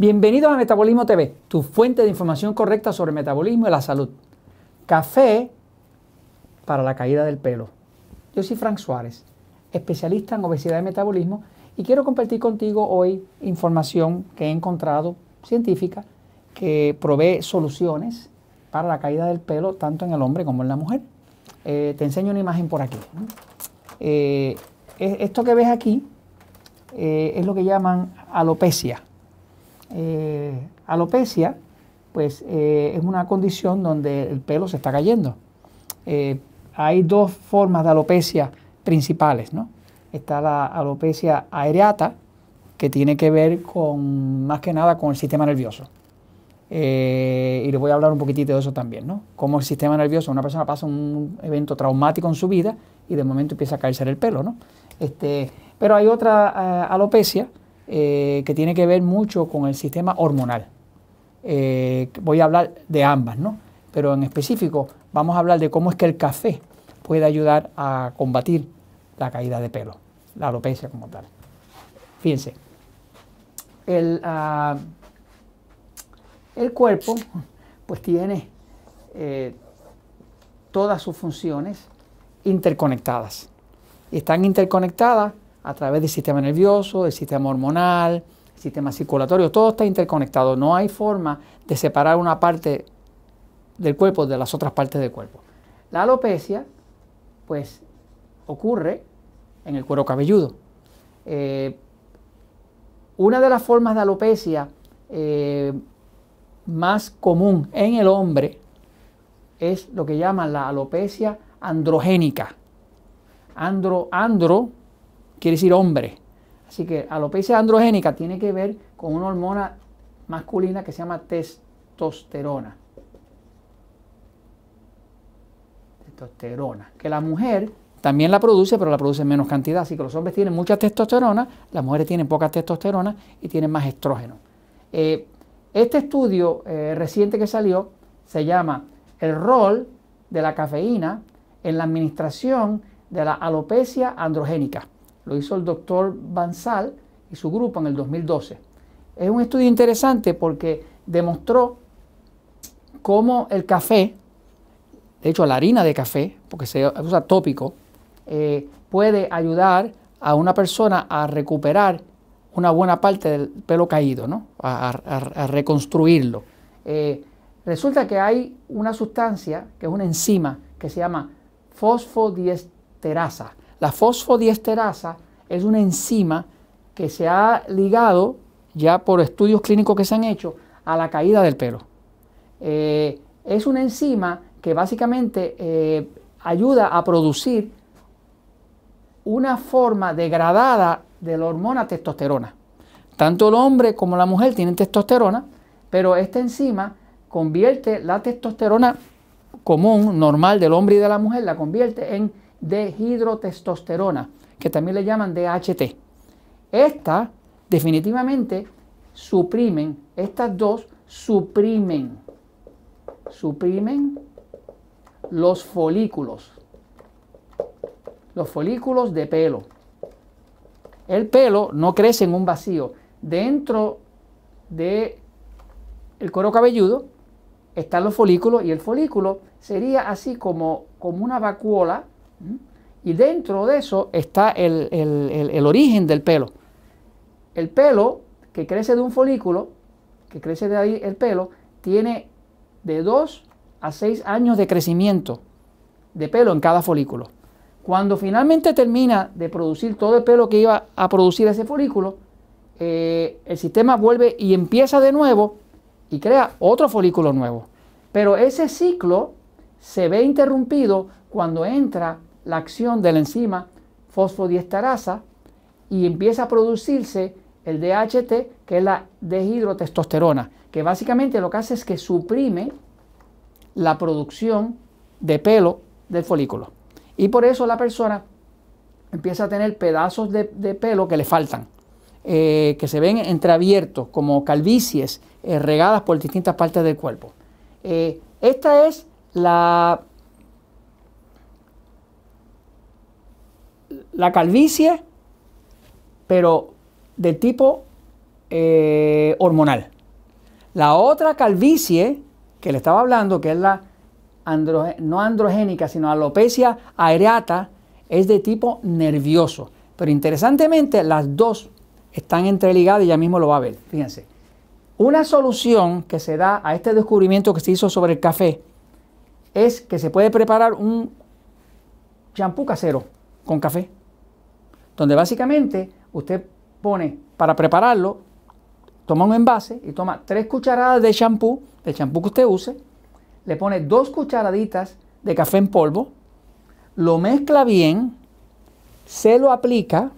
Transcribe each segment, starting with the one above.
Bienvenidos a Metabolismo TV, tu fuente de información correcta sobre metabolismo y la salud. Café para la caída del pelo. Yo soy Frank Suárez, especialista en obesidad y metabolismo, y quiero compartir contigo hoy información que he encontrado científica que provee soluciones para la caída del pelo tanto en el hombre como en la mujer. Eh, te enseño una imagen por aquí. Eh, esto que ves aquí eh, es lo que llaman alopecia. Eh, alopecia, pues eh, es una condición donde el pelo se está cayendo. Eh, hay dos formas de alopecia principales, ¿no? Está la alopecia areata, que tiene que ver con más que nada con el sistema nervioso. y les voy a hablar un poquitito de eso también, ¿no? Cómo el sistema nervioso, una persona pasa un evento traumático en su vida y de momento empieza a caerse el pelo, ¿no? Este, pero hay otra alopecia eh, que tiene que ver mucho con el sistema hormonal. Eh, voy a hablar de ambas, ¿no? Pero en específico vamos a hablar de cómo es que el café puede ayudar a combatir la caída de pelo, la alopecia como tal. Fíjense, el, ah, el cuerpo pues tiene eh, todas sus funciones interconectadas. Están interconectadas a través del sistema nervioso, del sistema hormonal, el sistema circulatorio, todo está interconectado. No hay forma de separar una parte del cuerpo de las otras partes del cuerpo. La alopecia, pues, ocurre en el cuero cabelludo. Eh, una de las formas de alopecia eh, más común en el hombre es lo que llaman la alopecia androgénica. Andro, andro quiere decir hombre. Así que alopecia androgénica tiene que ver con una hormona masculina que se llama testosterona. Testosterona. Que la mujer también la produce, pero la produce en menos cantidad. Así que los hombres tienen mucha testosterona, las mujeres tienen poca testosterona y tienen más estrógeno. Eh, este estudio eh, reciente que salió se llama El rol de la cafeína en la administración de la alopecia androgénica lo hizo el doctor Bansal y su grupo en el 2012. Es un estudio interesante porque demostró cómo el café, de hecho la harina de café, porque se usa tópico, eh, puede ayudar a una persona a recuperar una buena parte del pelo caído, ¿no? a, reconstruirlo. Eh, resulta que hay una sustancia, que es una enzima, que se llama fosfodiesterasa. La fosfodiesterasa es una enzima que se ha ligado ya por estudios clínicos que se han hecho a la caída del pelo. Eh, es una enzima que básicamente eh, ayuda a producir una forma degradada de la hormona testosterona. Tanto el hombre como la mujer tienen testosterona, pero esta enzima convierte la testosterona común, normal del hombre y de la mujer, la convierte en dehidrotestosterona, que también le llaman DHT. Esta definitivamente suprimen, estas dos suprimen, suprimen los folículos, los folículos de pelo. El pelo no crece en un vacío. Dentro de el cuero cabelludo están los folículos y el folículo sería así como, como una vacuola y dentro de eso está el, origen del pelo. El pelo que crece de un folículo, que crece de ahí el pelo, tiene de 2 a 6 años de crecimiento de pelo en cada folículo. Cuando finalmente termina de producir todo el pelo que iba a producir ese folículo, eh, el sistema vuelve y empieza de nuevo y crea otro folículo nuevo. Pero ese ciclo se ve interrumpido cuando entra la acción de la enzima fosfodiesterasa y empieza a producirse el DHT, que es la dehidrotestosterona, que básicamente lo que hace es que suprime la producción de pelo del folículo. Y por eso la persona empieza a tener pedazos de, pelo que le faltan, eh, que se ven entreabiertos, como calvicies eh, regadas por distintas partes del cuerpo. Eh, esta es la la calvicie, pero de tipo eh, hormonal. La otra calvicie que le estaba hablando, que es la no androgénica, sino alopecia areata, es de tipo nervioso. Pero interesantemente, las dos están entreligadas y ya mismo lo va a ver. Fíjense. Una solución que se da a este descubrimiento que se hizo sobre el café es que se puede preparar un champú casero con café, donde básicamente usted pone para prepararlo, toma un envase y toma tres cucharadas de champú, del champú que usted use, le pone dos cucharaditas de café en polvo, lo mezcla bien, se lo aplica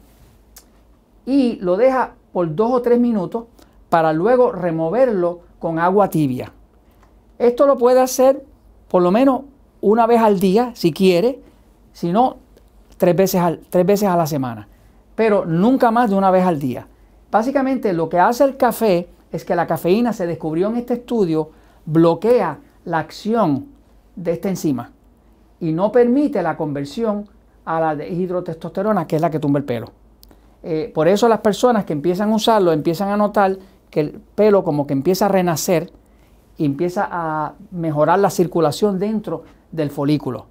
y lo deja por dos o tres minutos para luego removerlo con agua tibia. Esto lo puede hacer por lo menos una vez al día si quiere, si no, tres veces, tres veces a la semana, pero nunca más de una vez al día. Básicamente lo que hace el café es que la cafeína se descubrió en este estudio, bloquea la acción de esta enzima y no permite la conversión a la de hidrotestosterona, que es la que tumba el pelo. Eh, por eso las personas que empiezan a usarlo empiezan a notar que el pelo como que empieza a renacer y empieza a mejorar la circulación dentro del folículo.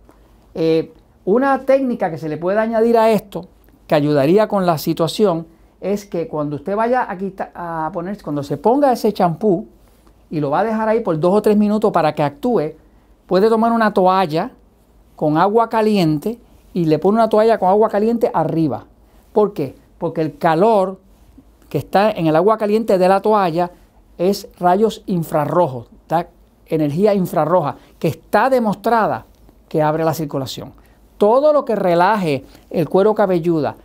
Eh, una técnica que se le puede añadir a esto, que ayudaría con la situación, es que cuando usted vaya a, a poner, cuando se ponga ese champú y lo va a dejar ahí por dos o tres minutos para que actúe, puede tomar una toalla con agua caliente y le pone una toalla con agua caliente arriba. ¿Por qué? Porque el calor que está en el agua caliente de la toalla es rayos infrarrojos, energía infrarroja, que está demostrada que abre la circulación. Todo lo que relaje el cuero cabelludo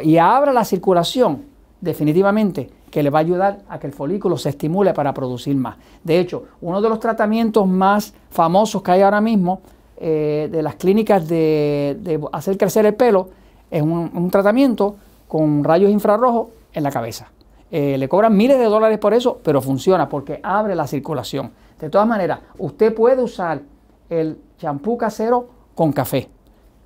y abra la circulación, definitivamente que le va a ayudar a que el folículo se estimule para producir más. De hecho, uno de los tratamientos más famosos que hay ahora mismo eh, de las clínicas de, hacer crecer el pelo es un, tratamiento con rayos infrarrojos en la cabeza. Eh, le cobran miles de dólares por eso, pero funciona porque abre la circulación. De todas maneras, usted puede usar el champú casero con café,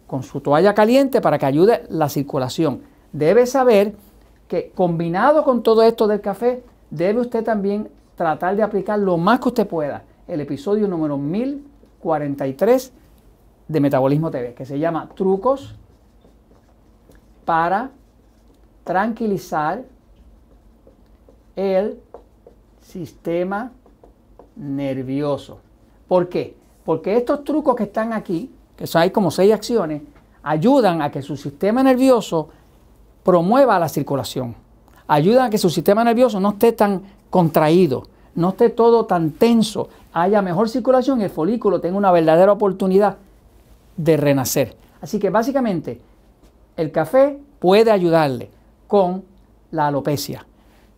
con su toalla caliente para que ayude la circulación. Debe saber que combinado con todo esto del café, debe usted también tratar de aplicar lo más que usted pueda el episodio número 1043 de Metabolismo TV, que se llama Trucos para tranquilizar el sistema nervioso. ¿Por qué? Porque estos trucos que están aquí, que son hay como seis acciones, ayudan a que su sistema nervioso promueva la circulación. Ayuda a que su sistema nervioso no esté tan contraído, no esté todo tan tenso, haya mejor circulación y el folículo tenga una verdadera oportunidad de renacer. Así que básicamente el café puede ayudarle con la alopecia.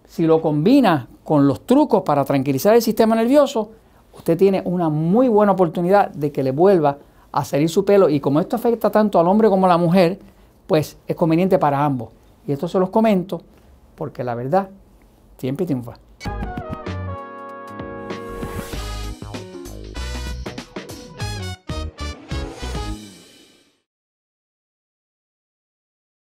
Si lo combina con los trucos para tranquilizar el sistema nervioso, usted tiene una muy buena oportunidad de que le vuelva a salir su pelo y como esto afecta tanto al hombre como a la mujer, pues es conveniente para ambos. Y esto se los comento porque la verdad siempre triunfa.